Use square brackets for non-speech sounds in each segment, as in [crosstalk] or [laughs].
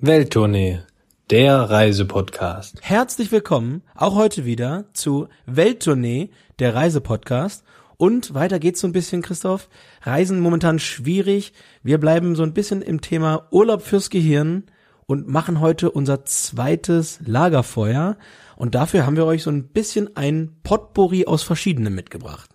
Welttournee, der Reisepodcast. Herzlich willkommen, auch heute wieder zu Welttournee, der Reisepodcast. Und weiter geht's so ein bisschen, Christoph. Reisen momentan schwierig. Wir bleiben so ein bisschen im Thema Urlaub fürs Gehirn und machen heute unser zweites Lagerfeuer. Und dafür haben wir euch so ein bisschen ein Potpourri aus verschiedenen mitgebracht.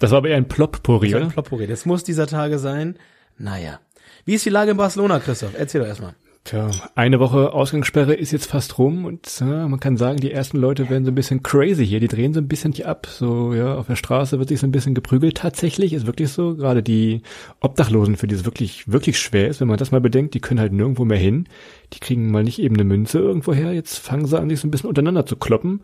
Das war aber eher ein Ploppourri, Also oder? ein Potpourri. Das muss dieser Tage sein. Naja. Wie ist die Lage in Barcelona, Christoph? Erzähl doch erstmal. Tja, eine Woche Ausgangssperre ist jetzt fast rum und ja, man kann sagen, die ersten Leute werden so ein bisschen crazy hier. Die drehen so ein bisschen nicht ab. So, ja, auf der Straße wird sich so ein bisschen geprügelt. Tatsächlich ist wirklich so. Gerade die Obdachlosen, für die es wirklich, wirklich schwer ist, wenn man das mal bedenkt, die können halt nirgendwo mehr hin. Die kriegen mal nicht eben eine Münze irgendwo her. Jetzt fangen sie an, sich so ein bisschen untereinander zu kloppen.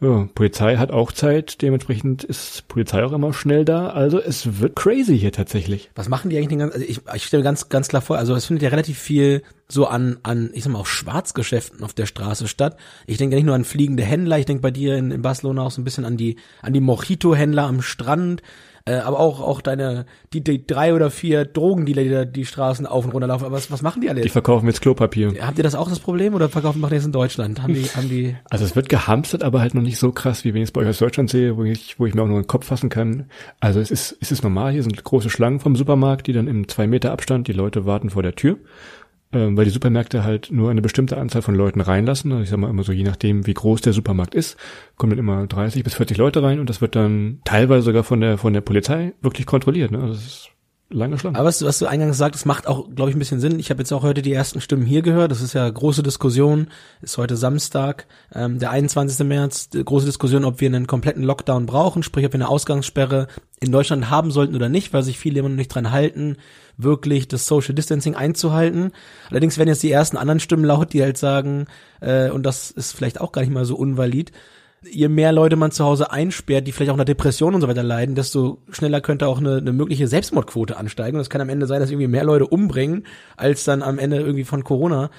Ja, Polizei hat auch Zeit, dementsprechend ist Polizei auch immer schnell da. Also es wird crazy hier tatsächlich. Was machen die eigentlich den ganzen, also ich, ich stelle mir ganz, ganz klar vor, also es findet ja relativ viel so an, an, ich sag mal, auch Schwarzgeschäften auf der Straße statt. Ich denke ja nicht nur an fliegende Händler, ich denke bei dir in, in Barcelona auch so ein bisschen an die, an die Mojito-Händler am Strand, äh, aber auch, auch deine, die, die drei oder vier Drogendealer, die da die Straßen auf und runter laufen. Aber was, was machen die alle? Die verkaufen jetzt Klopapier. Habt ihr das auch das Problem oder verkaufen machen die das in Deutschland? Haben die, haben die, Also es wird gehamstert, aber halt noch nicht so krass, wie wenn ich es bei euch aus Deutschland sehe, wo ich, wo ich mir auch nur den Kopf fassen kann. Also es ist, es ist normal, hier sind große Schlangen vom Supermarkt, die dann im zwei Meter Abstand, die Leute warten vor der Tür, ähm, weil die Supermärkte halt nur eine bestimmte Anzahl von Leuten reinlassen. Also ich sag mal immer so, je nachdem, wie groß der Supermarkt ist, kommen dann immer 30 bis 40 Leute rein und das wird dann teilweise sogar von der, von der Polizei wirklich kontrolliert. Ne? Also das ist lange Schlange. Aber was, du- was du eingangs sagst, macht auch, glaube ich, ein bisschen Sinn. Ich habe jetzt auch heute die ersten Stimmen hier gehört. Das ist ja große Diskussion. Ist heute Samstag, ähm, der 21. März. Große Diskussion, ob wir einen kompletten Lockdown brauchen, sprich, ob wir eine Ausgangssperre in Deutschland haben sollten oder nicht, weil sich viele immer noch nicht dran halten, wirklich das Social Distancing einzuhalten. Allerdings werden jetzt die ersten anderen Stimmen laut, die halt sagen, äh, und das ist vielleicht auch gar nicht mal so unvalid, je mehr Leute man zu Hause einsperrt, die vielleicht auch einer Depression und so weiter leiden, desto schneller könnte auch eine, eine mögliche Selbstmordquote ansteigen. Und es kann am Ende sein, dass irgendwie mehr Leute umbringen, als dann am Ende irgendwie von Corona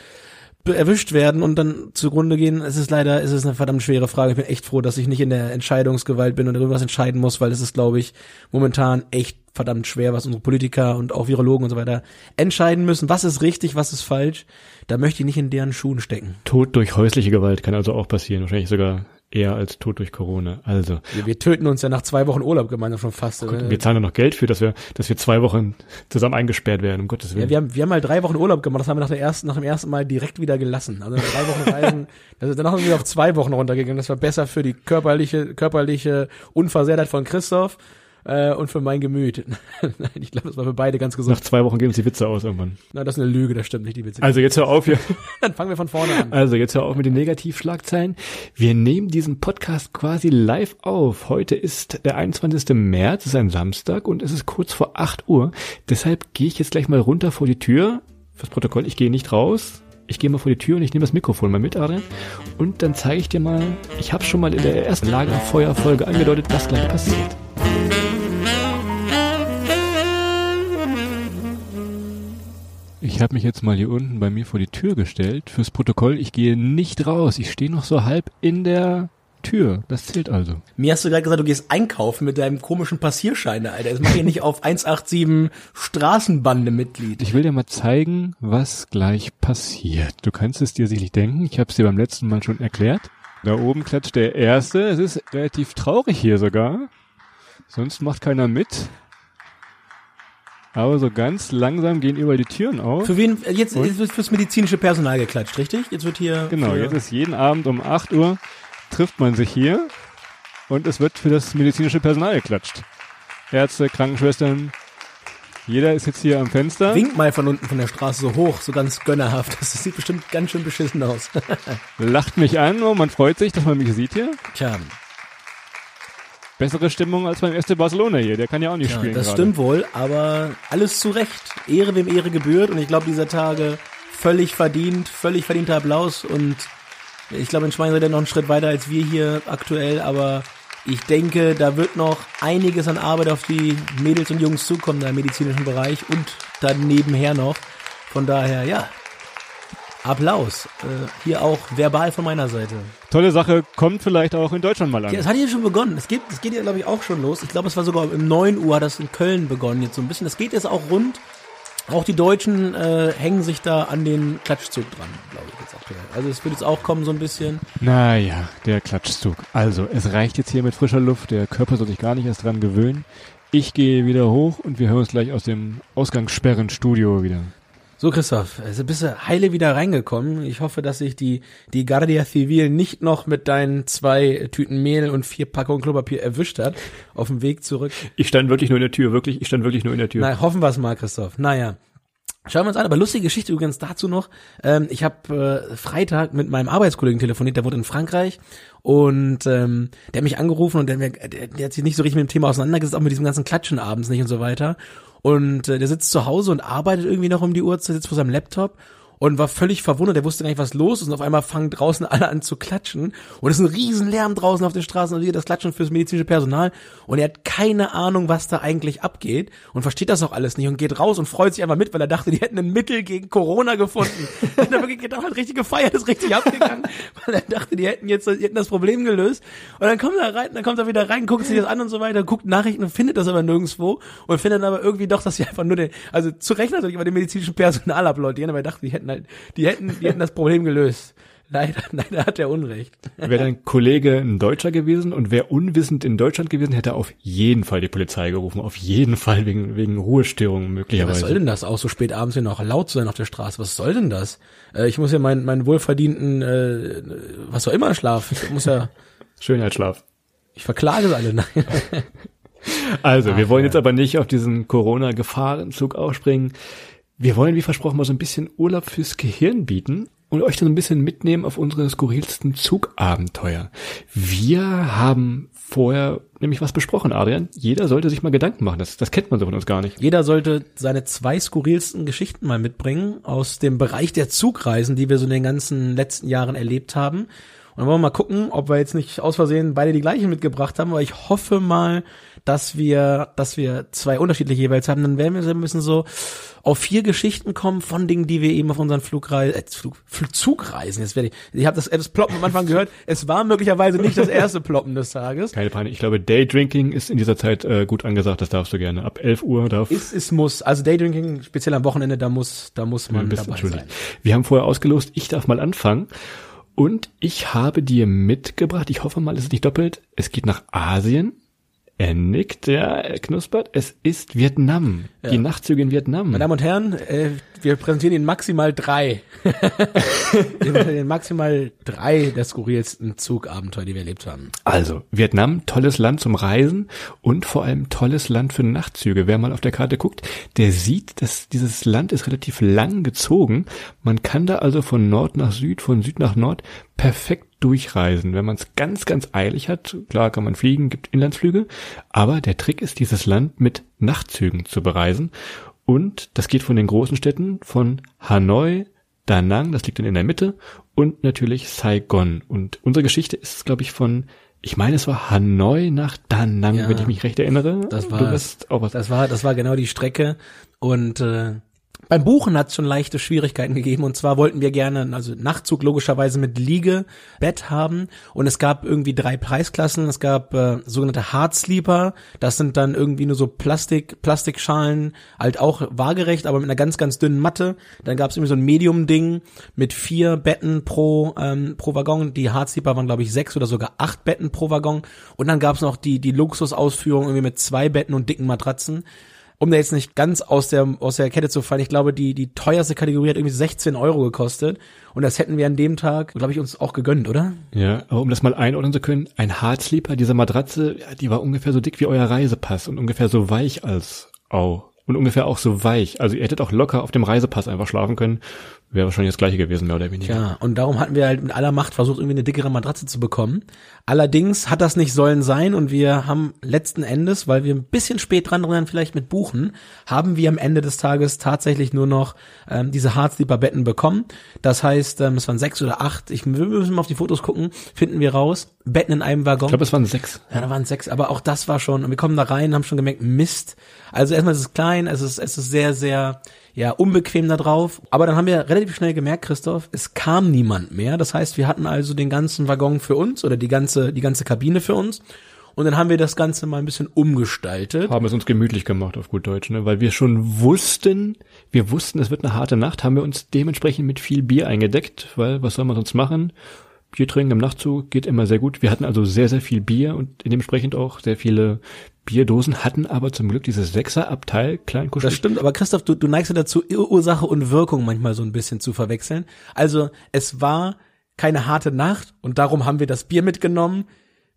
erwischt werden und dann zugrunde gehen. Es ist leider, es ist eine verdammt schwere Frage. Ich bin echt froh, dass ich nicht in der Entscheidungsgewalt bin und darüber was entscheiden muss, weil es ist, glaube ich, momentan echt verdammt schwer, was unsere Politiker und auch Virologen und so weiter entscheiden müssen. Was ist richtig, was ist falsch? Da möchte ich nicht in deren Schuhen stecken. Tod durch häusliche Gewalt kann also auch passieren, wahrscheinlich sogar eher als Tod durch Corona. Also Wir, wir töten uns ja nach zwei Wochen Urlaub gemeinsam schon fast. äh, wir zahlen ja noch Geld für, dass wir, dass wir zwei Wochen zusammen eingesperrt werden, um Gottes Willen. Ja, wir haben, wir haben mal drei Wochen Urlaub gemacht, das haben wir nach, der ersten, nach dem ersten Mal direkt wieder gelassen. Also drei Wochen [laughs] Reisen, also danach sind wir auf zwei Wochen runtergegangen. Das war besser für die körperliche, körperliche Unversehrtheit von Christoph äh, und für mein Gemüt. [laughs] Nein, ich glaube, das war für beide ganz Nach gesund. zwei Wochen gehen uns die Witze aus irgendwann. Na, das ist eine Lüge, das stimmt nicht, die Witze. Also jetzt hör auf hier. [laughs] Dann fangen wir von vorne an. Also jetzt hör auf mit den Negativschlagzeilen. Wir nehmen diesen Podcast quasi live auf. Heute ist der 21. März, es ist ein Samstag und es ist kurz vor 8 Uhr. Deshalb gehe ich jetzt gleich mal runter vor die Tür. Fürs Protokoll, ich gehe nicht raus. Ich gehe mal vor die Tür und ich nehme das Mikrofon mal mit, Adrian. Und dann zeige ich dir mal, ich habe schon mal in der ersten Lagerfeuerfolge angedeutet, was gleich passiert. Ich habe mich jetzt mal hier unten bei mir vor die Tür gestellt. Fürs Protokoll, ich gehe nicht raus. Ich stehe noch so halb in der Tür. Das zählt also. Mir hast du gerade gesagt, du gehst einkaufen mit deinem komischen Passierschein, Alter. Das mache ich nicht auf 187 Straßenbande Mitglied. Ich will dir mal zeigen, was gleich passiert. Du kannst es dir sicherlich denken. Ich habe es dir beim letzten Mal schon erklärt. Da oben klatscht der Erste. Es ist relativ traurig hier sogar. Sonst macht keiner mit. Aber so ganz langsam gehen überall die Türen auf. Für wen, jetzt, jetzt wird fürs medizinische Personal geklatscht, richtig? Jetzt wird hier. Genau, jetzt ist jeden Abend um 8 Uhr trifft man sich hier und es wird für das medizinische Personal geklatscht. Ärzte, Krankenschwestern, jeder ist jetzt hier am Fenster. Wink mal von unten von der Straße so hoch, so ganz gönnerhaft. Das sieht bestimmt ganz schön beschissen aus. [laughs] lacht mich an, oh, man freut sich, dass man mich sieht hier. Tja. Bessere Stimmung als beim FC Barcelona hier. Der kann ja auch nicht Ja, spielen. das gerade. stimmt wohl, aber alles zu Recht. Ehre wem Ehre gebührt und ich glaube dieser Tage völlig verdient, völlig verdienter Applaus und ich glaube in Schwein seid ihr noch einen Schritt weiter als wir hier aktuell, aber ich denke, da wird noch einiges an Arbeit auf die Mädels und Jungs zukommen da im medizinischen Bereich und dann nebenher noch. Von daher, ja, Applaus. Äh, hier auch verbal von meiner Seite. Tolle Sache, kommt vielleicht auch in Deutschland mal an. Ja, es hat hier schon begonnen. Es geht, es geht ja, glaube ich, auch schon los. Ich glaube, es war sogar um 9 Uhr hat das in Köln begonnen jetzt so ein bisschen. Es geht jetzt auch rund. Auch die Deutschen äh, hängen sich da an den Klatschzug dran, glaube ich jetzt aktuell. Also es wird jetzt auch kommen so ein bisschen. Naja, der Klatschzug. Also, es reicht jetzt hier mit frischer Luft. Der Körper soll sich gar nicht erst dran gewöhnen. Ich gehe wieder hoch und wir hören uns gleich aus dem Ausgangssperrenstudio wieder. So, Christoph, also bist du heile wieder reingekommen. Ich hoffe, dass sich die, die Guardia Civil nicht noch mit deinen zwei Tüten Mehl und vier Packungen Klopapier erwischt hat auf dem Weg zurück. Ich stand wirklich nur in der Tür, wirklich, ich stand wirklich nur in der Tür. Na, hoffen wir es mal, Christoph. Naja. Schauen wir uns an, aber lustige Geschichte übrigens dazu noch. Ähm, ich habe äh, Freitag mit meinem Arbeitskollegen telefoniert, der wohnt in Frankreich und ähm, der hat mich angerufen und der, der, der hat sich nicht so richtig mit dem Thema auseinandergesetzt, auch mit diesem ganzen Klatschen abends nicht und so weiter. Und äh, der sitzt zu Hause und arbeitet irgendwie noch um die Uhrzeit, sitzt vor seinem Laptop und war völlig verwundert, der wusste gar nicht, was los ist. Und auf einmal fangen draußen alle an zu klatschen. Und es ist ein riesen Lärm draußen auf den Straßen und wieder das Klatschen fürs medizinische Personal. Und er hat keine Ahnung, was da eigentlich abgeht. Und versteht das auch alles nicht und geht raus und freut sich einfach mit, weil er dachte, die hätten ein Mittel gegen Corona gefunden. hat er wirklich gedacht, hat richtig gefeiert, ist richtig abgegangen, [laughs] weil er dachte, die hätten jetzt die hätten das Problem gelöst. Und dann kommt er rein, dann kommt er wieder rein, guckt sich das an und so weiter, guckt Nachrichten und findet das aber nirgendwo und findet dann aber irgendwie doch, dass sie einfach nur den, also zu Recht natürlich aber den medizinischen Personal applaudieren, aber er dachte, die hätten halt, die hätten, die hätten das Problem gelöst. Leider, [laughs] leider hat er Unrecht. Wäre dein Kollege ein Deutscher gewesen und wäre unwissend in Deutschland gewesen, hätte er auf jeden Fall die Polizei gerufen. Auf jeden Fall wegen, wegen Ruhestörungen Was möglicherweise. soll denn das, auch so spät abends hier noch laut sein auf der Straße? Was soll denn das? Äh, ich muss ja meinen, meinen wohlverdienten, äh, was auch immer schlafen. Ich muss ja, [laughs] Schönheitsschlaf. ich verklage alle. Nein. [laughs] Also, wir wollen jetzt aber nicht auf diesen Corona-Gefahrenzug aufspringen. Wir wollen, wie versprochen, mal so ein bisschen Urlaub fürs Gehirn bieten und euch dann ein bisschen mitnehmen auf unsere skurrilsten Zugabenteuer. Wir haben vorher nämlich was besprochen, Adrian. Jeder sollte sich mal Gedanken machen. Das, das kennt man so von uns gar nicht. Jeder sollte seine zwei skurrilsten Geschichten mal mitbringen aus dem Bereich der Zugreisen, die wir so in den ganzen letzten Jahren erlebt haben. Und dann wollen wir mal gucken, ob wir jetzt nicht aus Versehen beide die gleichen mitgebracht haben, aber ich hoffe mal, dass wir, dass wir zwei unterschiedliche jeweils haben. Dann werden wir so ein bisschen so auf vier Geschichten kommen von Dingen, die wir eben auf unseren Flugreisen, äh, Flug, Flugzugreisen, jetzt werde ich, ich habe das, das Ploppen am Anfang gehört, es war möglicherweise nicht das erste Ploppen des Tages. Keine Panik. Ich glaube, Daydrinking ist in dieser Zeit äh, gut angesagt. Das darfst du gerne. Ab 11 Uhr darf Ist, es muss, also Daydrinking, speziell am Wochenende, da muss, da muss man bist dabei sein. Wir haben vorher ausgelost, ich darf mal anfangen. Und ich habe dir mitgebracht, ich hoffe mal, es ist nicht doppelt, es geht nach Asien. Er nickt, ja, er knuspert. Es ist Vietnam. Die Nachtzüge in Vietnam. Meine Damen und Herren, äh, wir präsentieren Ihnen maximal drei. [laughs] wir präsentieren maximal drei der skurrilsten Zugabenteuer, die wir erlebt haben. Also, Vietnam, tolles Land zum Reisen und vor allem tolles Land für Nachtzüge. Wer mal auf der Karte guckt, der sieht, dass dieses Land ist relativ lang gezogen. Man kann da also von Nord nach Süd, von Süd nach Nord perfekt durchreisen. Wenn man es ganz, ganz eilig hat, klar kann man fliegen, gibt Inlandsflüge, aber der Trick ist, dieses Land mit Nachtzügen zu bereisen. Und das geht von den großen Städten, von Hanoi, Da Nang, das liegt dann in der Mitte, und natürlich Saigon. Und unsere Geschichte ist, glaube ich, von, ich meine, es war Hanoi nach Da Nang, Ja, wenn ich mich recht erinnere. Das du war, wirst auch was. das war, das war genau die Strecke und äh, beim Buchen hat es schon leichte Schwierigkeiten gegeben und zwar wollten wir gerne, also Nachtzug logischerweise mit Liegebett haben und es gab irgendwie drei Preisklassen. Es gab äh, sogenannte Hard Sleeper, das sind dann irgendwie nur so Plastik, Plastikschalen, halt auch waagerecht, aber mit einer ganz, ganz dünnen Matte. Dann gab es irgendwie so ein Medium-Ding mit vier Betten pro, ähm, pro Waggon. Die Hard Sleeper waren, glaube ich, sechs oder sogar acht Betten pro Waggon. Und dann gab es noch die, die Luxusausführung irgendwie mit zwei Betten und dicken Matratzen um da jetzt nicht ganz aus der, aus der Kette zu fallen, ich glaube, die, die teuerste Kategorie hat irgendwie 16 Euro gekostet. Und das hätten wir an dem Tag, glaube ich, uns auch gegönnt, oder? Ja, aber um das mal einordnen zu können, ein Hardsleeper, diese Matratze, die war ungefähr so dick wie euer Reisepass und ungefähr so weich als auch. Und ungefähr auch so weich. Also ihr hättet auch locker auf dem Reisepass einfach schlafen können. Wäre wahrscheinlich das gleiche gewesen, mehr oder weniger. Ja, und darum hatten wir halt mit aller Macht versucht, irgendwie eine dickere Matratze zu bekommen. Allerdings hat das nicht sollen sein und wir haben letzten Endes, weil wir ein bisschen spät dran waren, vielleicht mit Buchen, haben wir am Ende des Tages tatsächlich nur noch ähm, diese Hardsleeper-Betten bekommen. Das heißt, ähm, es waren sechs oder acht, ich, wir müssen mal auf die Fotos gucken, finden wir raus. Betten in einem Waggon. Ich glaube, es waren sechs. Ja, da waren sechs, aber auch das war schon, und wir kommen da rein, haben schon gemerkt, Mist. Also erstmal ist es klein, es ist, es ist sehr, sehr, ja, unbequem da drauf. Aber dann haben wir relativ schnell gemerkt, Christoph, es kam niemand mehr. Das heißt, wir hatten also den ganzen Waggon für uns oder die ganze, die ganze Kabine für uns. Und dann haben wir das Ganze mal ein bisschen umgestaltet. Haben es uns gemütlich gemacht, auf gut Deutsch, ne? Weil wir schon wussten, wir wussten, es wird eine harte Nacht, haben wir uns dementsprechend mit viel Bier eingedeckt, weil was soll man sonst machen? Bier trinken im Nachtzug geht immer sehr gut. Wir hatten also sehr, sehr viel Bier und dementsprechend auch sehr viele Bierdosen, hatten aber zum Glück dieses Sechserabteil klein Das stimmt, aber Christoph, du, du neigst ja dazu, Ursache und Wirkung manchmal so ein bisschen zu verwechseln. Also es war keine harte Nacht und darum haben wir das Bier mitgenommen.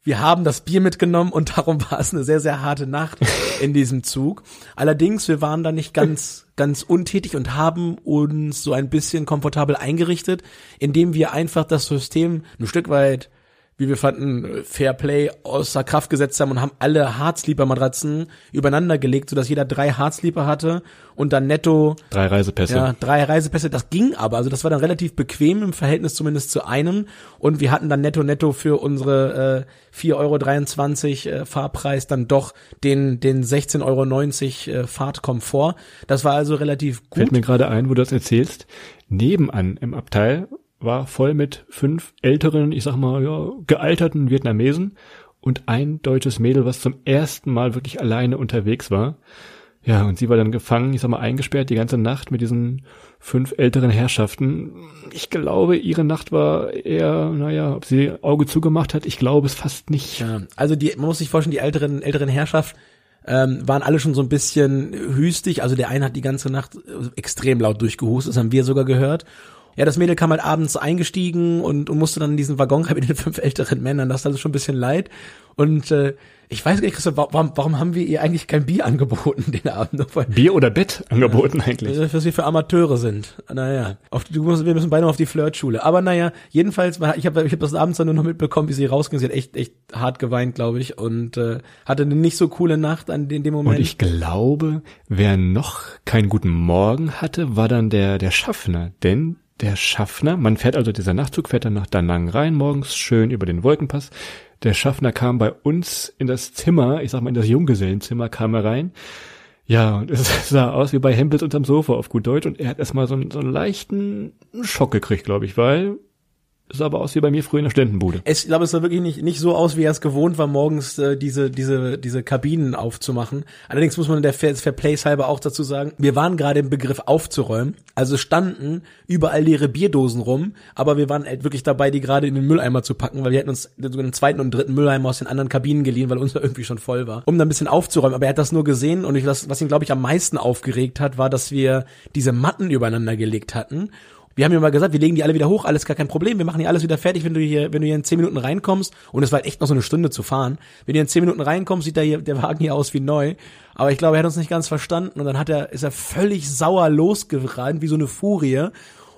Wir haben das Bier mitgenommen und [laughs] darum war es eine sehr, sehr harte Nacht in diesem Zug. Allerdings, wir waren da nicht ganz, ganz untätig und haben uns so ein bisschen komfortabel eingerichtet, indem wir einfach das System ein Stück weit wie wir fanden, Fair Play außer Kraft gesetzt haben und haben alle Hardsleeper-Matratzen übereinander gelegt, sodass jeder drei Hardsleeper hatte und dann netto drei Reisepässe. Ja, drei Reisepässe. Das ging aber, also das war dann relativ bequem im Verhältnis zumindest zu einem und wir hatten dann netto netto für unsere äh, 4,23 Euro äh, Fahrpreis dann doch den den 16,90 Euro äh, Fahrtkomfort. Das war also relativ gut. Fällt mir gerade ein, wo du das erzählst. Nebenan im Abteil war voll mit fünf älteren, ich sag mal, ja, gealterten Vietnamesen und ein deutsches Mädel, was zum ersten Mal wirklich alleine unterwegs war. Ja, und sie war dann gefangen, ich sag mal, eingesperrt die ganze Nacht mit diesen fünf älteren Herrschaften. Ich glaube, ihre Nacht war eher, naja, ob sie Auge zugemacht hat, ich glaube es fast nicht. Ja, also die, man muss sich vorstellen, die älteren, älteren Herrschaft ähm, waren alle schon so ein bisschen hüstig. Also der eine hat die ganze Nacht extrem laut durchgehustet, das haben wir sogar gehört. Ja, das Mädel kam halt abends eingestiegen und, und musste dann in diesen Waggon rein mit den fünf älteren Männern. Das ist also schon ein bisschen leid. Und äh, ich weiß gar nicht, Christoph, warum, warum haben wir ihr eigentlich kein Bier angeboten [laughs] den Abend? Bier oder Bett angeboten ja, eigentlich? Was wir für Amateure sind. Naja, auf, du musst, wir müssen beide noch auf die Flirtschule. Aber naja, jedenfalls, ich habe ich hab das abends dann nur noch mitbekommen, wie sie rausging. Sie hat echt, echt hart geweint, glaube ich, und äh, hatte eine nicht so coole Nacht an in dem Moment. Und ich glaube, wer noch keinen guten Morgen hatte, war dann der, der Schaffner. Denn der Schaffner, man fährt also dieser Nachtzug, fährt dann nach Da Nang rein morgens, schön über den Wolkenpass. Der Schaffner kam bei uns in das Zimmer, ich sag mal in das Junggesellenzimmer kam er rein. Ja, und es [laughs] sah aus wie bei Hempels unterm Sofa auf gut Deutsch und er hat erstmal so einen, so einen leichten Schock gekriegt, glaube ich, weil sah aber aus wie bei mir früher in der Ständenbude. Es, ich glaube, es sah wirklich nicht, nicht so aus, wie er es gewohnt war, morgens äh, diese, diese, diese Kabinen aufzumachen. Allerdings muss man der Fair, Fair Place halber auch dazu sagen, wir waren gerade im Begriff aufzuräumen. Also standen überall leere Bierdosen rum, aber wir waren halt wirklich dabei, die gerade in den Mülleimer zu packen, weil wir hätten uns einen zweiten und dritten Mülleimer aus den anderen Kabinen geliehen, weil unser [laughs] irgendwie schon voll war, um da ein bisschen aufzuräumen. Aber er hat das nur gesehen und ich, was, was ihn, glaube ich, am meisten aufgeregt hat, war, dass wir diese Matten übereinander gelegt hatten wir haben ja mal gesagt, wir legen die alle wieder hoch, alles gar kein Problem, wir machen hier alles wieder fertig, wenn du hier, wenn du hier in zehn Minuten reinkommst, und es war echt noch so eine Stunde zu fahren, wenn du in zehn Minuten reinkommst, sieht der, hier, der Wagen hier aus wie neu, aber ich glaube, er hat uns nicht ganz verstanden, und dann hat er, ist er völlig sauer losgerannt, wie so eine Furie,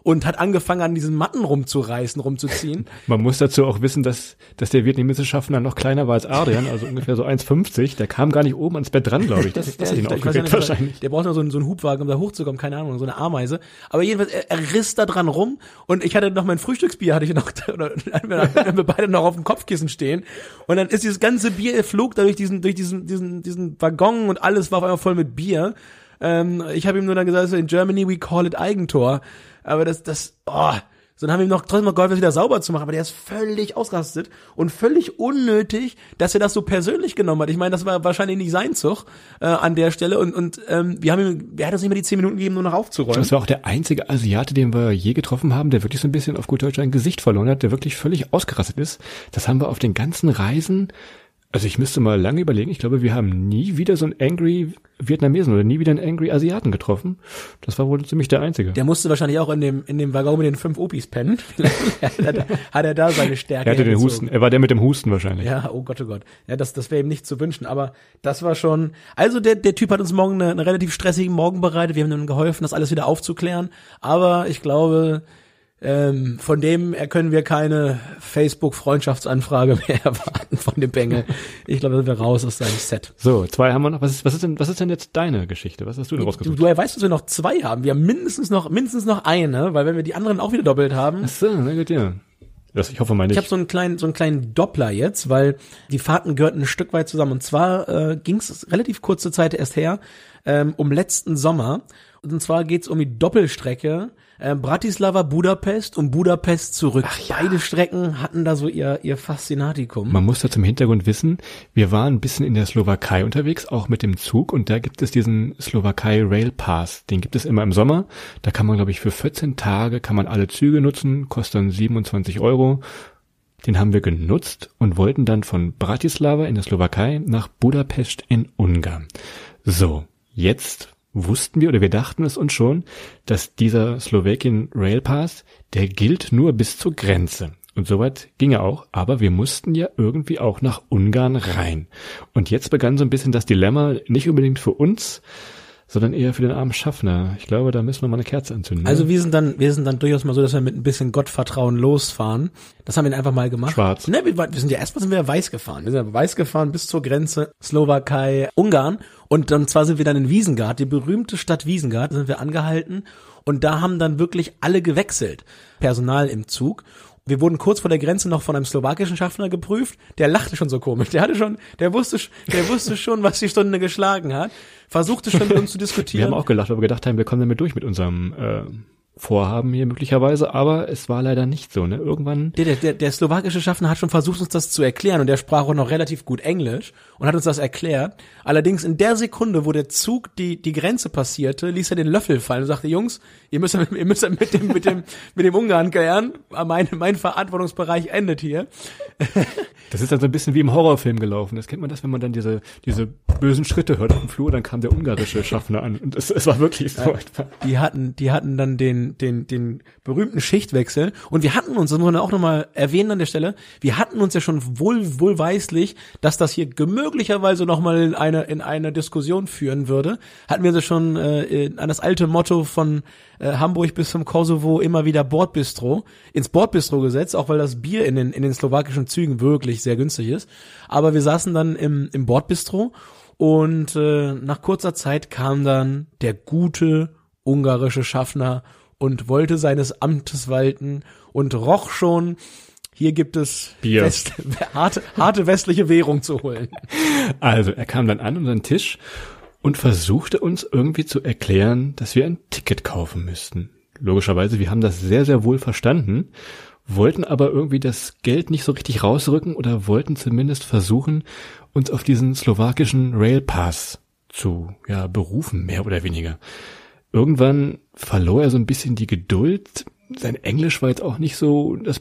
und hat angefangen, an diesen Matten rumzureißen, rumzuziehen. [laughs] Man muss dazu auch wissen, dass, dass der vietnamesische Schaffner noch kleiner war als Adrian, also ungefähr so 1,50. Der kam gar nicht oben ans Bett dran, glaube ich. Das, [laughs] das hat ihn aufgeregt wahrscheinlich. Der braucht noch so einen, so einen Hubwagen, um da hochzukommen, keine Ahnung, so eine Ameise. Aber jedenfalls, er, er riss da dran rum und ich hatte noch mein Frühstücksbier, hatte ich noch, [laughs] oder wir, wir beide noch auf dem Kopfkissen stehen. Und dann ist dieses ganze Bier, flog da durch diesen, durch diesen, diesen, diesen Waggon und alles war auf einmal voll mit Bier. Ähm, ich habe ihm nur dann gesagt, in Germany we call it Eigentor. Aber das, das, oh, so dann haben wir ihm noch trotzdem noch geholfen, das wieder sauber zu machen, aber der ist völlig ausgerastet und völlig unnötig, dass er das so persönlich genommen hat. Ich meine, das war wahrscheinlich nicht sein Zug äh, an der Stelle und, und ähm, wir haben ihm, wir hat uns nicht mehr die zehn Minuten gegeben, nur noch aufzuräumen. Das war auch der einzige Asiate, den wir je getroffen haben, der wirklich so ein bisschen auf gut Deutsch ein Gesicht verloren hat, der wirklich völlig ausgerastet ist. Das haben wir auf den ganzen Reisen Also ich müsste mal lange überlegen. Ich glaube, wir haben nie wieder so einen angry Vietnamesen oder nie wieder einen angry Asiaten getroffen. Das war wohl ziemlich der einzige. Der musste wahrscheinlich auch in dem, in dem Waggon mit den fünf Opis pennen. [laughs] hat, er, hat er da seine Stärke. er hatte den. Husten. Er war der mit dem Husten wahrscheinlich. Ja, oh Gott, oh Gott. Ja, das, das wäre ihm nicht zu wünschen. Aber das war schon. Also der, der Typ hat uns morgen eine, eine relativ stressige Morgen bereitet. Wir haben ihm geholfen, das alles wieder aufzuklären. Aber ich glaube, ähm, von dem können wir keine Facebook-Freundschaftsanfrage [laughs] mehr erwarten von dem Bengel. Ich glaube, da sind wir raus aus seinem Set. So, zwei haben wir noch. Was ist, was ist denn, was ist denn jetzt deine Geschichte? Was hast du denn Du, rausgesucht? du weißt, dass wir noch zwei haben. Wir haben mindestens noch, mindestens noch eine, weil wenn wir die anderen auch wieder doppelt haben, Ach so, na gut, ja. Das, ich hoffe mal nicht. Ich habe so einen kleinen, so einen kleinen Doppler jetzt, weil die Fahrten gehörten ein Stück weit zusammen. Und zwar äh, ging es relativ kurze Zeit erst her, ähm, um letzten Sommer. Und zwar geht's um die Doppelstrecke äh, Bratislava, Budapest und Budapest zurück. Beide Strecken hatten da so ihr, ihr Faszinatikum. Man muss da zum Hintergrund wissen, wir waren ein bisschen in der Slowakei unterwegs, auch mit dem Zug und da gibt es diesen Slowakei Rail Pass. Den gibt es immer im Sommer. Da kann man, glaube ich, für 14 Tage kann man alle Züge nutzen, kostet dann 27 Euro. Den haben wir genutzt und wollten dann von Bratislava in der Slowakei nach Budapest in Ungarn. So, jetzt wussten wir oder wir dachten es uns schon, dass dieser Slowakian Rail Pass, der gilt nur bis zur Grenze. Und soweit ging er auch, aber wir mussten ja irgendwie auch nach Ungarn rein. Und jetzt begann so ein bisschen das Dilemma, nicht unbedingt für uns, sondern eher für den armen Schaffner. Ich glaube, da müssen wir mal eine Kerze anzünden. ne? Also wir sind dann, wir sind dann durchaus mal so, dass wir mit ein bisschen Gottvertrauen losfahren. Das haben wir einfach mal gemacht. Schwarz. Ne, wir, wir sind ja erstmal sind wir weiß gefahren. Wir sind ja weiß gefahren bis zur Grenze Slowakei, Ungarn. Und dann zwar sind wir dann in Wiesengard, die berühmte Stadt Wiesengard, sind wir angehalten. Und da haben dann wirklich alle gewechselt. Personal im Zug. Wir wurden kurz vor der Grenze noch von einem slowakischen Schaffner geprüft. Der lachte schon so komisch. Der hatte schon, der wusste, der wusste schon, was die Stunde geschlagen hat. Versuchte schon mit uns zu wir diskutieren. haben auch gelacht, weil wir gedacht haben, wir kommen damit durch mit unserem äh, Vorhaben hier möglicherweise, aber es war leider nicht so. Ne? Irgendwann Der, der, der, der slowakische Schaffner hat schon versucht, uns das zu erklären und der sprach auch noch relativ gut Englisch und hat uns das erklärt. Allerdings in der Sekunde, wo der Zug die, die Grenze passierte, ließ er den Löffel fallen und sagte, Jungs, ihr müsst, [laughs] ihr müsst mit dem, mit dem, mit dem Ungarn klären. Mein, mein Verantwortungsbereich endet hier. Das ist dann so ein bisschen wie im Horrorfilm gelaufen. Das kennt man das, wenn man dann diese, diese bösen Schritte hört auf dem Flur, dann kam der ungarische Schaffner an. Und es, es war wirklich so. Die hatten, die hatten dann den, den, den berühmten Schichtwechsel und wir hatten uns, das muss man auch nochmal erwähnen an der Stelle, wir hatten uns ja schon wohl, wohlweislich, dass das hier möglicherweise nochmal in eine, in eine Diskussion führen würde, hatten wir sie schon äh, an das alte Motto von äh, Hamburg bis zum Kosovo immer wieder Bordbistro ins Bordbistro gesetzt, auch weil das Bier in den, in den slowakischen Zügen wirklich sehr günstig ist. Aber wir saßen dann im, im Bordbistro und äh, nach kurzer Zeit kam dann der gute ungarische Schaffner und wollte seines Amtes walten und roch schon, hier gibt es Bier. West, [laughs] harte, harte westliche Währung zu holen. Also er kam dann an unseren Tisch und versuchte uns irgendwie zu erklären, dass wir ein Ticket kaufen müssten. Logischerweise, wir haben das sehr, sehr wohl verstanden, wollten aber irgendwie das Geld nicht so richtig rausrücken oder wollten zumindest versuchen, uns auf diesen slowakischen Rail Pass zu ja, berufen, mehr oder weniger. Irgendwann verlor er so ein bisschen die Geduld. Sein Englisch war jetzt auch nicht so das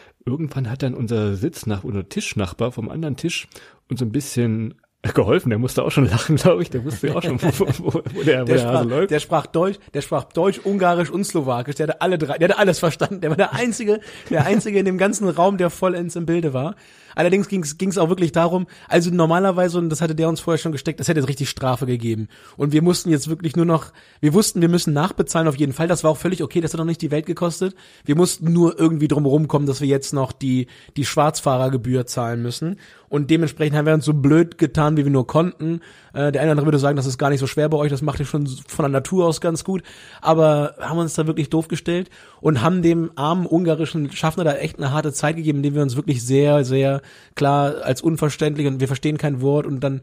Irgendwann hat dann unser Sitznach oder Tischnachbar vom anderen Tisch uns ein bisschen geholfen. Der musste auch schon lachen, [laughs] glaube ich. Der wusste ja auch schon, wo, wo, wo der, wo Der der sprach, Hase läuft. der sprach Deutsch, der sprach Deutsch, Ungarisch und Slowakisch. Der hatte alle drei, der hatte alles verstanden. Der war der einzige, der einzige in dem ganzen Raum, der vollends im Bilde war. Allerdings ging es auch wirklich darum, also normalerweise, und das hatte der uns vorher schon gesteckt, es hätte jetzt richtig Strafe gegeben. Und wir mussten jetzt wirklich nur noch, wir wussten, wir müssen nachbezahlen auf jeden Fall. Das war auch völlig okay, das hat auch nicht die Welt gekostet. Wir mussten nur irgendwie drum rumkommen, dass wir jetzt noch die, die Schwarzfahrergebühr zahlen müssen. Und dementsprechend haben wir uns so blöd getan, wie wir nur konnten. Äh, der eine oder andere würde sagen, das ist gar nicht so schwer bei euch, das macht ihr schon von der Natur aus ganz gut. Aber haben uns da wirklich doof gestellt und haben dem armen ungarischen Schaffner da echt eine harte Zeit gegeben, indem wir uns wirklich sehr, sehr klar als unverständlich und wir verstehen kein Wort und dann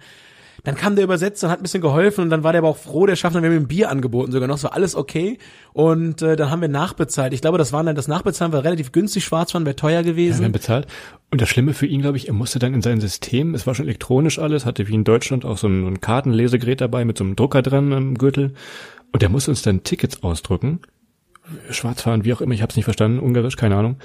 dann kam der Übersetzer und hat ein bisschen geholfen und dann war der aber auch froh, der Schaffner, wir haben ihm Bier angeboten sogar noch, es war alles okay und äh, dann haben wir nachbezahlt. Ich glaube, das waren dann, das Nachbezahlen war relativ günstig, Schwarzfahren wäre teuer gewesen. Ja, wir haben bezahlt. Und das Schlimme für ihn, glaube ich, er musste dann in sein System, es war schon elektronisch alles, hatte wie in Deutschland auch so ein, so ein Kartenlesegerät dabei mit so einem Drucker dran am Gürtel und er musste uns dann Tickets ausdrücken. Schwarzfahren, wie auch immer, ich habe es nicht verstanden, ungarisch, keine Ahnung.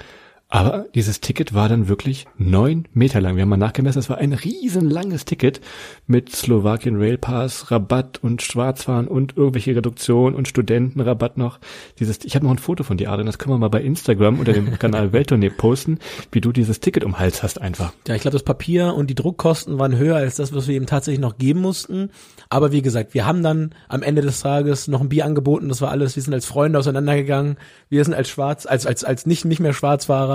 Aber dieses Ticket war dann wirklich neun Meter lang. Wir haben mal nachgemessen, es war ein riesenlanges Ticket mit Slowakian Rail Pass, Rabatt und Schwarzfahren und irgendwelche Reduktion und Studentenrabatt noch. Dieses, ich habe noch ein Foto von dir, Adrian, das können wir mal bei Instagram unter dem [laughs] Kanal Welttournee posten, wie du dieses Ticket um Hals hast einfach. Ja, ich glaube, das Papier und die Druckkosten waren höher als das, was wir ihm tatsächlich noch geben mussten. Aber wie gesagt, wir haben dann am Ende des Tages noch ein Bier angeboten. Das war alles, wir sind als Freunde auseinandergegangen. Wir sind als Schwarz, als, als, als nicht, nicht mehr Schwarzfahrer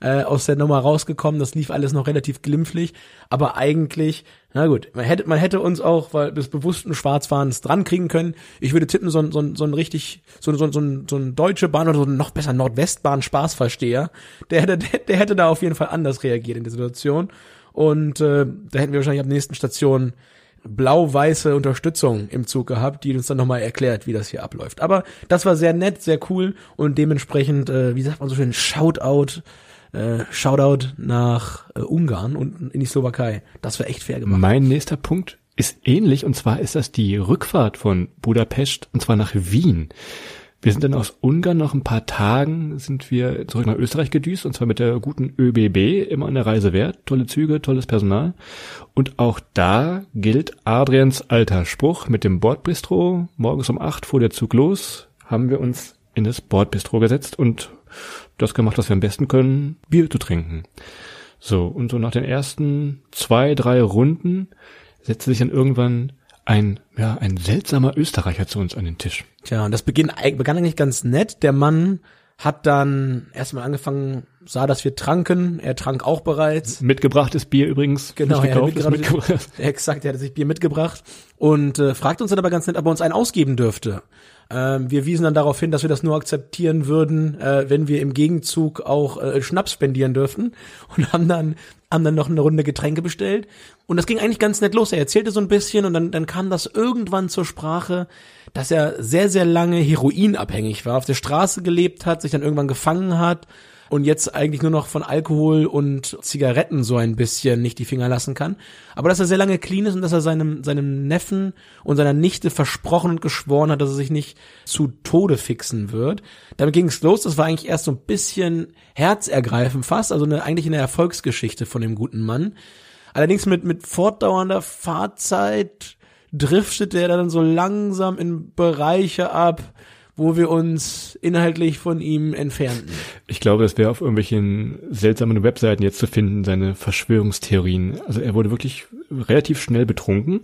äh, aus der Nummer rausgekommen. Das lief alles noch relativ glimpflich, aber eigentlich, na gut, man hätte, man hätte uns auch weil des bewussten Schwarzfahrens dran kriegen können. Ich würde tippen, so ein, so so ein richtig, so, so, so, so ein Deutsche Bahn oder so ein noch besser Nordwestbahn Spaßversteher, der hätte, der hätte da auf jeden Fall anders reagiert in der Situation. Und äh, da hätten wir wahrscheinlich ab nächsten Station blau-weiße Unterstützung im Zug gehabt, die uns dann nochmal erklärt, wie das hier abläuft. Aber das war sehr nett, sehr cool und dementsprechend, äh, wie sagt man so schön, Shoutout, äh, Shoutout nach äh, Ungarn und in die Slowakei. Das war echt fair gemacht. Mein nächster Punkt ist ähnlich und zwar ist das die Rückfahrt von Budapest und zwar nach Wien. Wir sind dann aus Ungarn nach ein paar Tagen sind wir zurück nach Österreich gedüst und zwar mit der guten ÖBB, immer eine Reise wert, tolle Züge, tolles Personal. Und auch da gilt Adrians alter Spruch mit dem Bordbistro. Morgens um acht fuhr der Zug los, haben wir uns in das Bordbistro gesetzt und das gemacht, was wir am besten können, Bier zu trinken. So, und so nach den ersten zwei, drei Runden setzte sich dann irgendwann ein, ja, ein seltsamer Österreicher zu uns an den Tisch. Tja, und das beginn, begann eigentlich ganz nett. Der Mann hat dann erstmal angefangen, sah, dass wir tranken. Er trank auch bereits. Mitgebrachtes Bier übrigens. Genau, er hat mitgebracht. [laughs] Exakt, er hatte sich Bier mitgebracht und äh, fragte uns dann aber ganz nett, ob er uns einen ausgeben dürfte. Ähm, wir wiesen dann darauf hin, dass wir das nur akzeptieren würden, äh, wenn wir im Gegenzug auch äh, Schnaps spendieren dürften [laughs] und haben dann haben dann noch eine Runde Getränke bestellt und das ging eigentlich ganz nett los. Er erzählte so ein bisschen und dann dann kam das irgendwann zur Sprache, dass er sehr sehr lange heroinabhängig war, auf der Straße gelebt hat, sich dann irgendwann gefangen hat und jetzt eigentlich nur noch von Alkohol und Zigaretten so ein bisschen nicht die Finger lassen kann. Aber dass er sehr lange clean ist und dass er seinem, seinem Neffen und seiner Nichte versprochen und geschworen hat, dass er sich nicht zu Tode fixen wird. Damit ging es los. Das war eigentlich erst so ein bisschen herzergreifend fast, also eine, eigentlich eine Erfolgsgeschichte von dem guten Mann. Allerdings mit, mit fortdauernder Fahrzeit driftete er dann so langsam in Bereiche ab, wo wir uns inhaltlich von ihm entfernten. Ich glaube, es wäre auf irgendwelchen seltsamen Webseiten jetzt zu finden, seine Verschwörungstheorien. Also er wurde wirklich relativ schnell betrunken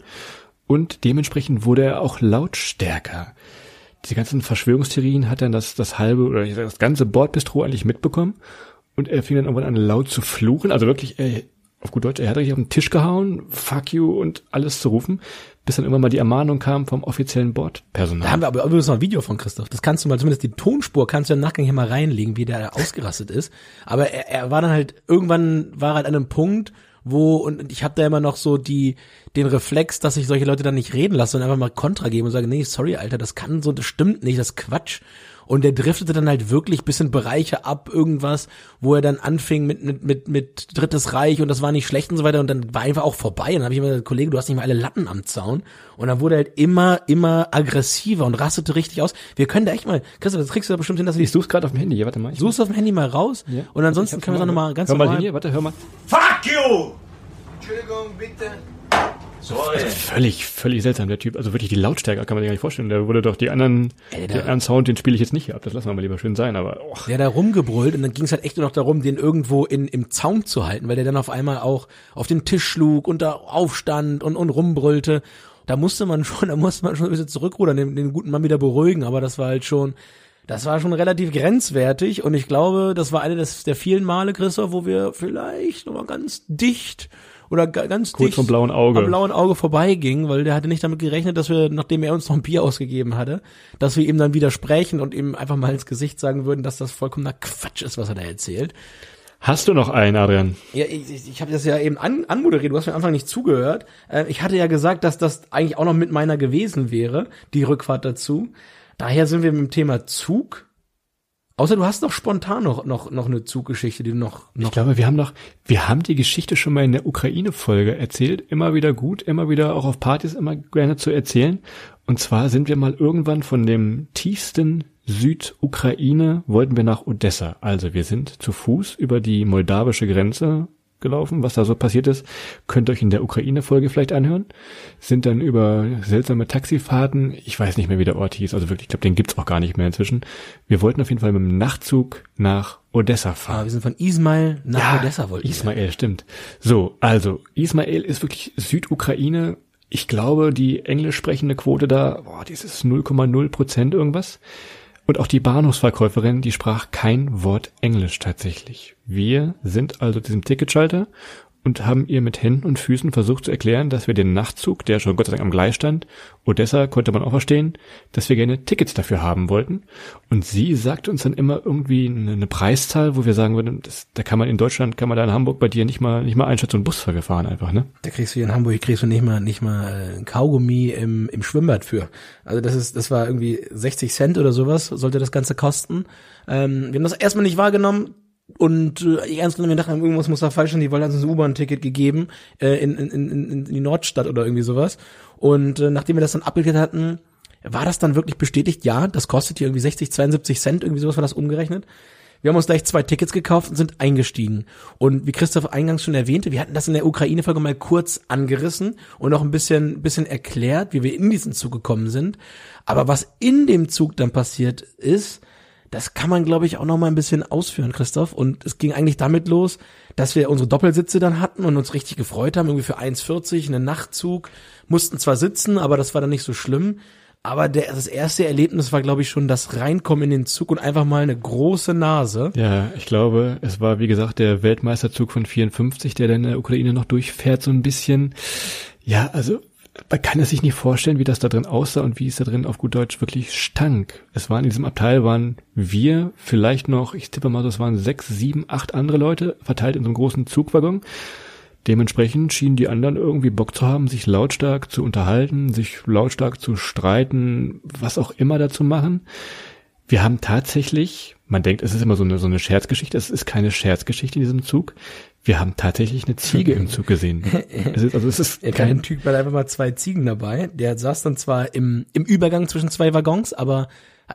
und dementsprechend wurde er auch lautstärker. Diese ganzen Verschwörungstheorien hat dann das, das halbe oder das ganze Bordbistro eigentlich mitbekommen und er fing dann irgendwann an laut zu fluchen. Also wirklich, er, auf gut Deutsch, er hat richtig auf den Tisch gehauen, fuck you und alles zu rufen bis dann immer mal die Ermahnung kam vom offiziellen Bordpersonal. Da haben wir aber übrigens noch ein Video von Christoph. Das kannst du mal, zumindest die Tonspur kannst du im Nachgang hier mal reinlegen, wie der ausgerastet ist. Aber er, er war dann halt, irgendwann war er halt an einem Punkt, wo, und ich habe da immer noch so die, den Reflex, dass ich solche Leute dann nicht reden lasse und einfach mal Kontra gebe und sage, nee, sorry, Alter, das kann so, das stimmt nicht, das ist Quatsch. Und der driftete dann halt wirklich bis in Bereiche ab, irgendwas, wo er dann anfing mit, mit, mit, mit Drittes Reich und das war nicht schlecht und so weiter und dann war einfach auch vorbei. Und dann habe ich immer gesagt, Kollege, du hast nicht mal alle Latten am Zaun. Und dann wurde er halt immer, immer aggressiver und rastete richtig aus. Wir können da echt mal, Christoph, das kriegst du da bestimmt hin, dass du die suchst gerade auf dem Handy, ja, warte mal. Suchst auf dem Handy mal raus ja. und ansonsten können wir es auch nochmal ganz hör mal normal. Hier, warte, hör mal. Fuck you! Entschuldigung, bitte. Völlig, völlig seltsam, der Typ. Also wirklich die Lautstärke kann man sich gar nicht vorstellen. Der wurde doch die anderen, den anderen Sound, den spiele ich jetzt nicht hier ab. Das lassen wir mal lieber schön sein, aber oh. Der da rumgebrüllt und dann ging es halt echt nur noch darum, den irgendwo in, im Zaun zu halten, weil der dann auf einmal auch auf den Tisch schlug und da aufstand und, und rumbrüllte. Da musste man schon, [laughs] da musste man schon ein bisschen zurückrudern, den, den guten Mann wieder beruhigen, aber das war halt schon, das war schon relativ grenzwertig und ich glaube, das war eine des, der vielen Male, Christoph, wo wir vielleicht nochmal ganz dicht oder ga- ganz Kurz dicht vom blauen Auge. am blauen Auge vorbeiging, weil der hatte nicht damit gerechnet, dass wir, nachdem er uns noch ein Bier ausgegeben hatte, dass wir ihm dann widersprechen und ihm einfach mal ins Gesicht sagen würden, dass das vollkommener Quatsch ist, was er da erzählt. Hast du noch einen, Adrian? Ja, ich, ich, ich habe das ja eben an, anmoderiert, du hast mir am Anfang nicht zugehört. Äh, ich hatte ja gesagt, dass das eigentlich auch noch mit meiner gewesen wäre, die Rückfahrt dazu. Daher sind wir mit dem Thema Zug. Außer du hast noch spontan noch, noch, noch eine Zuggeschichte, die du noch, Ich noch glaube, wir haben noch, wir haben die Geschichte schon mal in der Ukraine-Folge erzählt. Immer wieder gut, immer wieder auch auf Partys immer gerne zu erzählen. Und zwar sind wir mal irgendwann von dem tiefsten Südukraine wollten wir nach Odessa. Also wir sind zu Fuß über die moldawische Grenze gelaufen. Was da so passiert ist, könnt ihr euch in der Ukraine-Folge vielleicht anhören. Sind dann über seltsame Taxifahrten, ich weiß nicht mehr, wie der Ort hieß, also wirklich, ich glaube, den gibt's auch gar nicht mehr inzwischen. Wir wollten auf jeden Fall mit dem Nachtzug nach Odessa fahren. ah, wir sind von Ismail nach Odessa wollten. wir. Ismail, stimmt. So, also, Ismail ist wirklich Südukraine. Ich glaube, die englisch sprechende Quote da, boah, dieses 0,0 Prozent irgendwas. Und auch die Bahnhofsverkäuferin, die sprach kein Wort Englisch tatsächlich. Wir sind also diesem Ticketschalter und haben ihr mit Händen und Füßen versucht zu erklären, dass wir den Nachtzug, der schon Gott sei Dank am Gleis stand, Odessa konnte man auch verstehen, dass wir gerne Tickets dafür haben wollten. Und sie sagte uns dann immer irgendwie eine, Preiszahl, wo wir sagen würden, das, da kann man in Deutschland, kann man da in Hamburg bei dir nicht mal, nicht mal einschätzen und Bus fahren einfach, ne? Da kriegst du hier in Hamburg, kriegst du nicht mal, nicht mal äh, Kaugummi im, im Schwimmbad für. Also das ist, das war irgendwie 60 Cent oder sowas, sollte das Ganze kosten. Ähm, wir haben das erstmal nicht wahrgenommen und äh, ernst genommen wir dachten, irgendwas muss da falsch sein, die wollen uns ein U-Bahn-Ticket gegeben äh, in, in, in, in die Nordstadt oder irgendwie sowas. Und äh, nachdem wir das dann abgeklärt hatten, war das dann wirklich bestätigt? Ja, das kostet hier irgendwie 60, 72 Cent, irgendwie sowas war das umgerechnet. Wir haben uns gleich zwei Tickets gekauft und sind eingestiegen. Und wie Christoph eingangs schon erwähnte, wir hatten das in der Ukraine-Folge mal kurz angerissen und auch ein bisschen, bisschen erklärt, wie wir in diesen Zug gekommen sind. Aber was in dem Zug dann passiert ist, das kann man, glaube ich, auch noch mal ein bisschen ausführen, Christoph. Und es ging eigentlich damit los, dass wir unsere Doppelsitze dann hatten und uns richtig gefreut haben, irgendwie für 1,40, einen Nachtzug, mussten zwar sitzen, aber das war dann nicht so schlimm. Aber der, das erste Erlebnis war, glaube ich, schon das Reinkommen in den Zug und einfach mal eine große Nase. Ja, ich glaube, es war, wie gesagt, der Weltmeisterzug von 54, der dann in der Ukraine noch durchfährt, so ein bisschen. Ja, also man kann es sich nicht vorstellen, wie das da drin aussah und wie es da drin auf gut Deutsch wirklich stank. Es waren in diesem Abteil waren wir, vielleicht noch, ich tippe mal, es waren sechs, sieben, acht andere Leute verteilt in so einem großen Zugwaggon. Dementsprechend schienen die anderen irgendwie Bock zu haben, sich lautstark zu unterhalten, sich lautstark zu streiten, was auch immer dazu machen. Wir haben tatsächlich, man denkt, es ist immer so eine, so eine Scherzgeschichte, es ist keine Scherzgeschichte in diesem Zug. Wir haben tatsächlich eine Ziege im Zug gesehen. Es ist, also es ist Kein kein, Typ hat einfach mal zwei Ziegen dabei. Der saß dann zwar im, im Übergang zwischen zwei Waggons, aber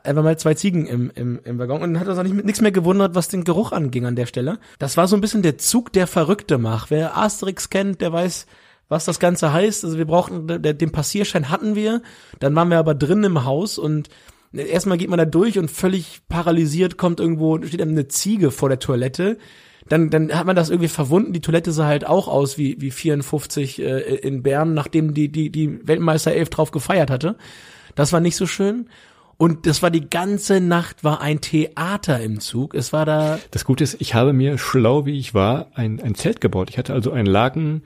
einfach mal zwei Ziegen im, im, im Waggon und hat uns auch nicht, nichts mehr gewundert, was den Geruch anging an der Stelle. Das war so ein bisschen der Zug, der Verrückte macht. Wer Asterix kennt, der weiß, was das Ganze heißt. Also wir brauchten, der, den Passierschein hatten wir, dann waren wir aber drin im Haus und erstmal geht man da durch und völlig paralysiert kommt irgendwo, steht eine Ziege vor der Toilette. Dann, dann hat man das irgendwie verwunden. Die Toilette sah halt auch aus wie, wie 54 äh, in Bern, nachdem die, die, die Weltmeister 11 drauf gefeiert hatte. Das war nicht so schön. Und das war die ganze Nacht war ein Theater im Zug. Es war da, Das Gute ist, ich habe mir schlau wie ich war ein, ein Zelt gebaut. Ich hatte also einen Laken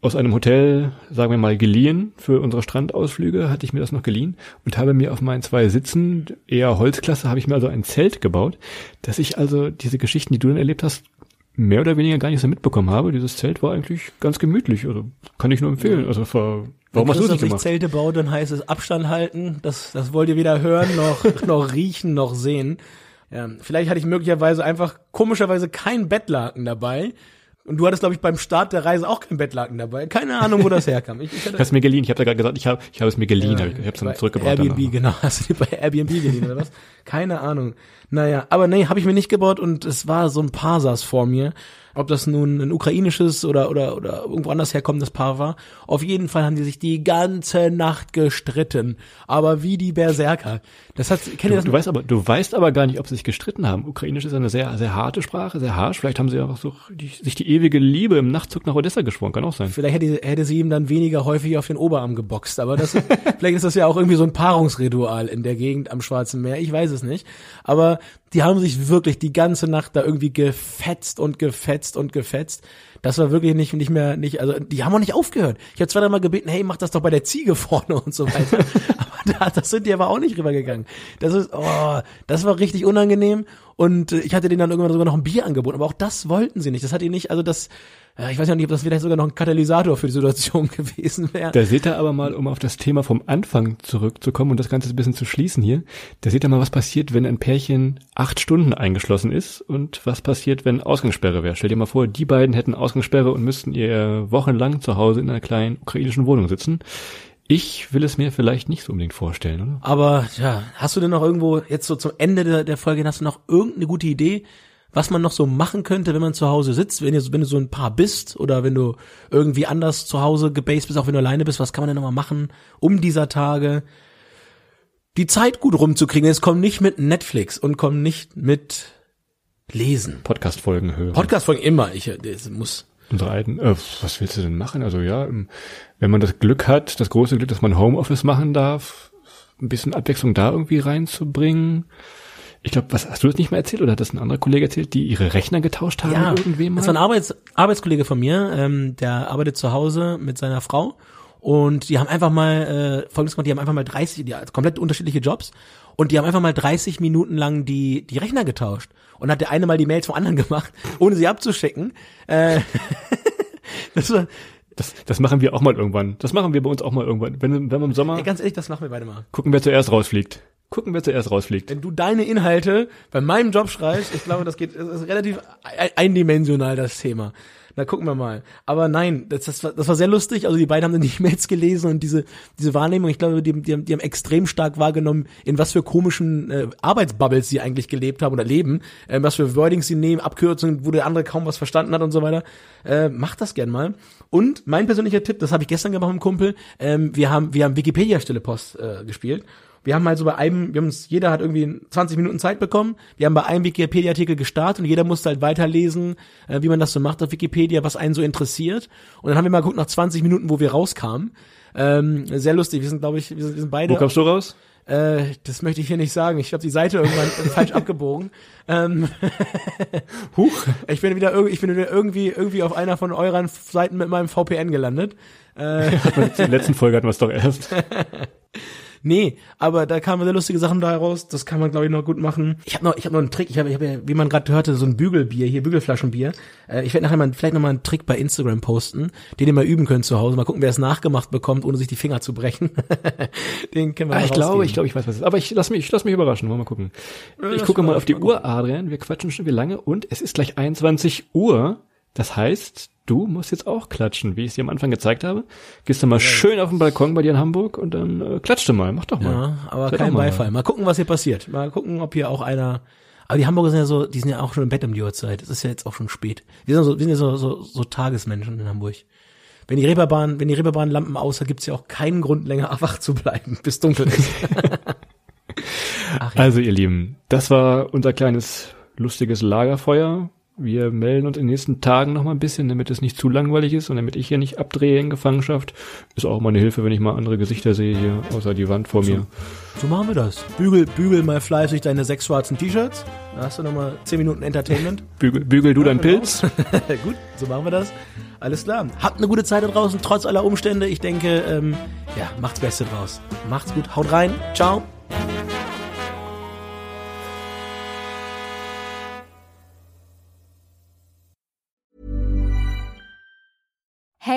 aus einem Hotel, sagen wir mal, geliehen für unsere Strandausflüge, hatte ich mir das noch geliehen und habe mir auf meinen zwei Sitzen, eher Holzklasse, habe ich mir also ein Zelt gebaut, dass ich also diese Geschichten, die du dann erlebt hast, mehr oder weniger gar nicht so mitbekommen habe. Dieses Zelt war eigentlich ganz gemütlich, also kann ich nur empfehlen. Also war, warum hast du es nicht sich gemacht? Zelte baut, dann heißt es Abstand halten. Das, das wollt ihr weder hören, noch, [laughs] noch riechen, noch sehen. Ja, vielleicht hatte ich möglicherweise einfach komischerweise kein Bettlaken dabei. Und du hattest, glaube ich, beim Start der Reise auch kein Bettlaken dabei. Keine Ahnung, wo das [laughs] herkam. Ich, ich hatte, es mir geliehen. Ich habe da gerade gesagt, ich habe ich habe es mir geliehen. ich habe es dann zurückgebracht. Airbnb, danach. genau. [laughs] Hast du dir bei Airbnb geliehen oder was? Keine Ahnung. Naja, aber nee, habe ich mir nicht gebaut und es war so ein paar saß vor mir. Ob das nun ein ukrainisches oder, oder, oder irgendwo anders herkommendes Paar war. Auf jeden Fall haben die sich die ganze Nacht gestritten. Aber wie die Berserker. Das hat, kennt Du, ihr das? du weißt aber, du weißt aber gar nicht, ob sie sich gestritten haben. Ukrainisch ist eine sehr, sehr harte Sprache, sehr harsch. Vielleicht haben sie auch so die, sich die ewige Liebe im Nachtzug nach Odessa geschworen. Kann auch sein. Vielleicht hätte, hätte sie ihm dann weniger häufig auf den Oberarm geboxt. Aber das, [laughs] vielleicht ist das ja auch irgendwie so ein Paarungsritual in der Gegend am Schwarzen Meer. Ich weiß es nicht. Aber die haben sich wirklich die ganze Nacht da irgendwie gefetzt und gefetzt und gefetzt. Das war wirklich nicht, nicht mehr, nicht, also die haben auch nicht aufgehört. Ich habe zwei, dreimal gebeten, hey, mach das doch bei der Ziege [laughs] vorne und so weiter. [laughs] da, das sind die aber auch nicht rübergegangen. Das ist, oh, das war richtig unangenehm. Und äh, ich hatte denen dann irgendwann sogar noch ein Bier angeboten, aber auch das wollten sie nicht. Das hat ihnen nicht, also das, ich weiß ja nicht, ob das vielleicht sogar noch ein Katalysator für die Situation [laughs] gewesen wäre. Da seht ihr aber mal, um auf das Thema vom Anfang zurückzukommen und das Ganze ein bisschen zu schließen hier, da seht ihr mal, was passiert, wenn ein Pärchen acht Stunden eingeschlossen ist und was passiert, wenn Ausgangssperre wäre. Stell dir mal vor, die beiden hätten Ausgangssperre und müssten ihr wochenlang zu Hause in einer kleinen ukrainischen Wohnung sitzen. Ich will es mir vielleicht nicht so unbedingt vorstellen, oder? Aber ja, hast du denn noch irgendwo jetzt so zum Ende der, der Folge hast du noch irgendeine gute Idee, was man noch so machen könnte, wenn man zu Hause sitzt, wenn, ihr, wenn du so ein Paar bist oder wenn du irgendwie anders zu Hause gebased bist, auch wenn du alleine bist, was kann man denn noch mal machen, um dieser Tage die Zeit gut rumzukriegen? Es kommt nicht mit Netflix und kommt nicht mit Lesen. Podcast-Folgen hören. Podcast-Folgen immer, ich das muss. Unsere alten, äh, was willst du denn machen? Also ja, ähm, wenn man das Glück hat, das große Glück, dass man Homeoffice machen darf, ein bisschen Abwechslung da irgendwie reinzubringen. Ich glaube, was hast du das nicht mehr erzählt oder hat das ein anderer Kollege erzählt, die ihre Rechner getauscht haben Ja, irgendwem mal? das war ein Arbeits Arbeitskollege von mir, ähm, der arbeitet zu Hause mit seiner Frau und die haben einfach mal äh, folgendes gemacht, die haben einfach mal 30, die haben komplett unterschiedliche Jobs und die haben einfach mal 30 Minuten lang die die Rechner getauscht und hat der eine mal die Mails vom anderen [laughs] gemacht, ohne sie abzuschicken. Äh, [laughs] das war, Das, das machen wir auch mal irgendwann. Das machen wir bei uns auch mal irgendwann. Wenn, wenn wir im Sommer ey, ganz ehrlich, das machen wir beide mal. gucken, wer zuerst rausfliegt. Gucken, wer zuerst rausfliegt. Wenn du deine Inhalte bei meinem Job schreibst, ich glaube, das geht, das ist relativ ein- eindimensional, das Thema. Na, gucken wir mal. Aber nein, das, das, war, das war sehr lustig. Also die beiden haben dann die E-Mails gelesen und diese, diese Wahrnehmung, ich glaube, die, die, haben- die haben extrem stark wahrgenommen, in was für komischen äh, Arbeitsbubbles sie eigentlich gelebt haben oder leben, äh, was für Wordings sie nehmen, Abkürzungen, wo der andere kaum was verstanden hat und so weiter. Äh, macht das gern mal. Und mein persönlicher Tipp, das habe ich gestern gemacht mit dem Kumpel, ähm, wir haben, wir haben Wikipedia Stille Post äh, gespielt. Wir haben halt so bei einem, wir haben uns, jeder hat irgendwie 20 Minuten Zeit bekommen. Wir haben bei einem Wikipedia-Artikel gestartet und jeder musste halt weiterlesen, äh, wie man das so macht auf Wikipedia, was einen so interessiert. Und dann haben wir mal geguckt nach 20 Minuten, wo wir rauskamen. Ähm, sehr lustig. Wir sind, glaube ich, wir sind, wir sind beide. Wo kommst du raus? Äh, das möchte ich hier nicht sagen. Ich habe die Seite irgendwann [laughs] falsch abgebogen. Ähm, [laughs] Huch. ich bin wieder irgendwie, ich bin wieder irgendwie, irgendwie auf einer von euren Seiten mit meinem VPN gelandet. Äh, [laughs] In der letzten Folge hatten wir es doch erst. Nee, aber da kamen sehr lustige Sachen da raus. Das kann man, glaube ich, noch gut machen. Ich habe noch, ich habe noch einen Trick. Ich habe, ich hab ja, wie man gerade hörte, so ein Bügelbier hier, Bügelflaschenbier. Äh, ich werde nachher mal vielleicht noch mal einen Trick bei Instagram posten, den ihr mal üben könnt zu Hause. Mal gucken, wer es nachgemacht bekommt, ohne sich die Finger zu brechen. [laughs] den können wir Ah, mal ich glaube, ich glaube, ich weiß was. es ist. Aber ich lass mich, ich lass mich überraschen. Wollen wir mal gucken. Ich lass gucke mal mal auf die mal Uhr, Adrian. Wir quatschen schon wie lange und es ist gleich 21 Uhr. Das heißt, du musst jetzt auch klatschen, wie ich es dir am Anfang gezeigt habe. Gehst du mal schön auf den Balkon bei dir in Hamburg und dann äh, klatsch du mal. Mach doch mal. Ja, aber Seid kein mal. Beifall. Mal gucken, was hier passiert. Mal gucken, ob hier auch einer. Aber die Hamburger sind ja so, die sind ja auch schon im Bett um die Uhrzeit. Es ist ja jetzt auch schon spät. Wir sind, so, wir sind ja so, so, so Tagesmenschen in Hamburg. Wenn die Reeperbahn, wenn die Reeperbahn Lampen aus hat, gibt's ja auch keinen Grund länger [laughs] wach zu bleiben, bis dunkel ist. [laughs] Ach ja. Also ihr Lieben, das war unser kleines lustiges Lagerfeuer. Wir melden uns in den nächsten Tagen noch mal ein bisschen, damit es nicht zu langweilig ist und damit ich hier nicht abdrehe in Gefangenschaft. Ist auch mal eine Hilfe, wenn ich mal andere Gesichter sehe hier, außer die Wand vor mir. So machen wir das. Bügel, bügel mal fleißig deine sechs schwarzen T-Shirts. Da hast du nochmal zehn Minuten Entertainment. [laughs] Bügel, bügel du deinen Pilz. [laughs] Gut, so machen wir das. Alles klar. Habt eine gute Zeit da draußen, trotz aller Umstände. Ich denke, ähm, ja, macht's Beste draus. Macht's gut, haut rein. Ciao.